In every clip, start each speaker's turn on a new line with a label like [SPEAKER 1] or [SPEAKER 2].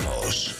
[SPEAKER 1] regresamos.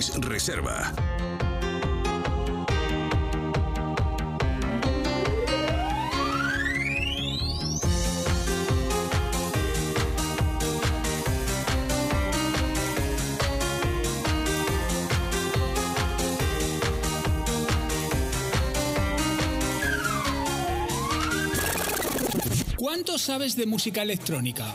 [SPEAKER 1] 40 Dens Reserva.
[SPEAKER 2] ¿Cuánto sabes de música electrónica?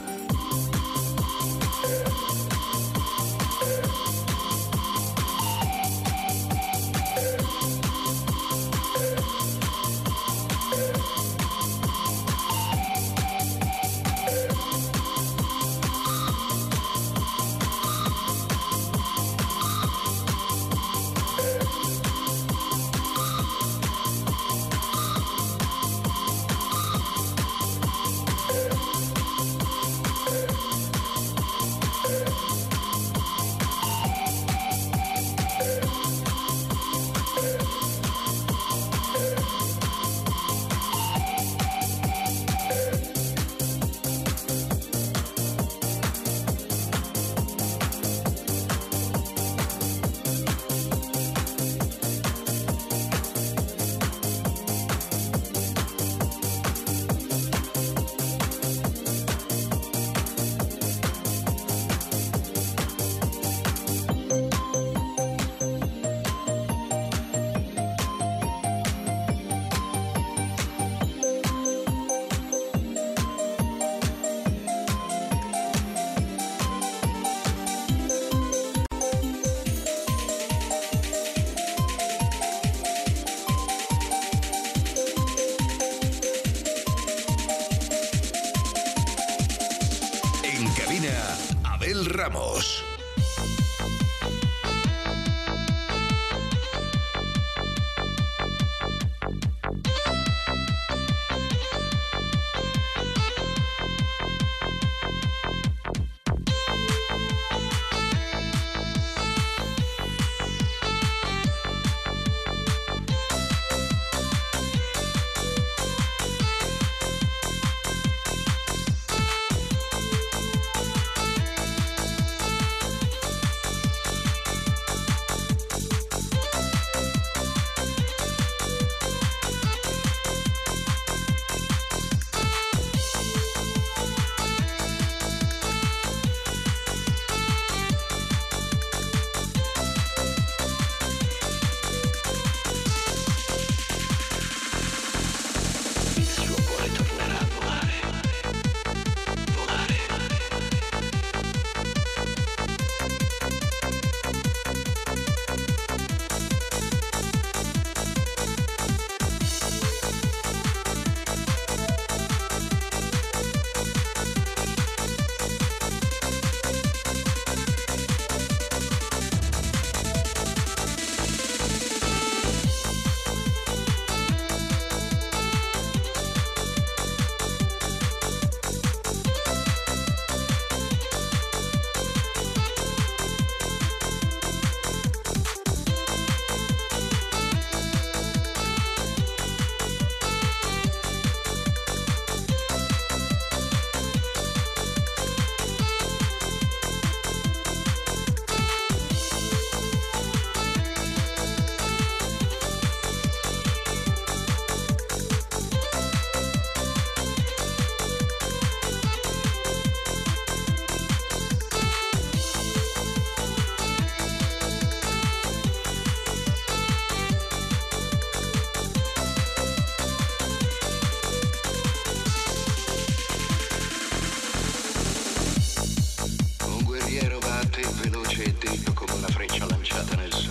[SPEAKER 3] Io come una freccia lanciata nel sole.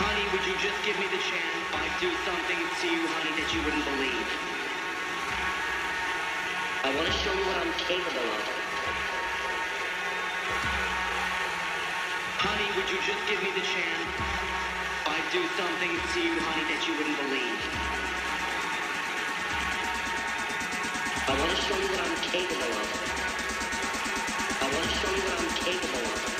[SPEAKER 4] Honey, would you just give me the chance? I'd do something to you, honey, that you wouldn't believe.
[SPEAKER 5] I want to show you what I'm capable of.
[SPEAKER 4] Honey, would you just give me the chance? I'd do something to you, honey, that you wouldn't believe.
[SPEAKER 5] I want to show you what I'm capable of. I want to show you what I'm capable of.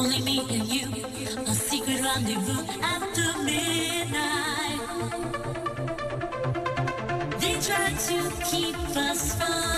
[SPEAKER 6] Only me and you, a secret rendezvous after midnight. They try to keep us from.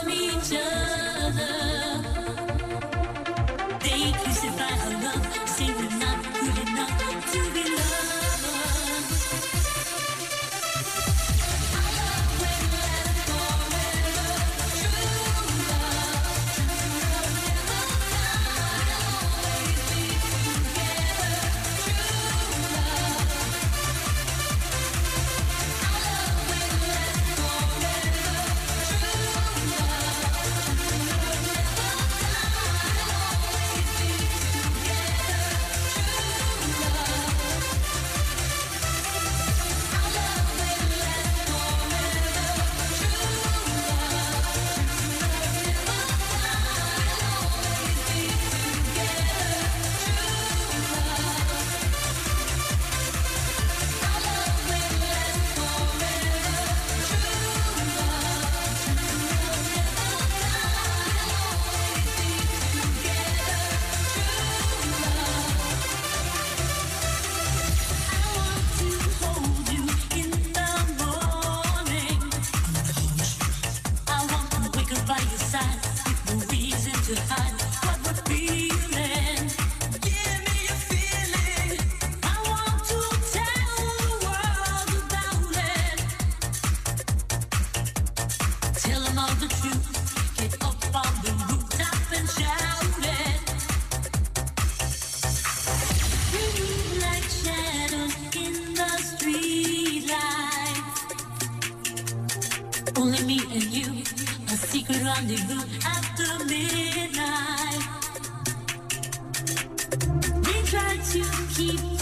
[SPEAKER 6] Only me and you, a secret rendezvous after midnight. We try to keep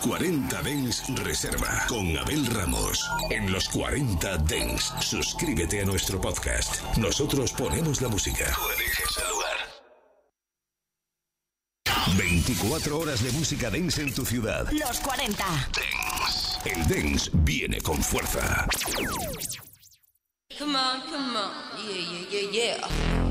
[SPEAKER 1] 40 Dens Reserva con Abel Ramos. En los 40 Dens, suscríbete a nuestro podcast. Nosotros ponemos la música. Tú eliges el lugar. 24 horas de música dance en tu ciudad.
[SPEAKER 7] Los 40.
[SPEAKER 1] Dance. El dance viene con fuerza.
[SPEAKER 8] Come on, come on. Yeah, yeah, yeah, yeah.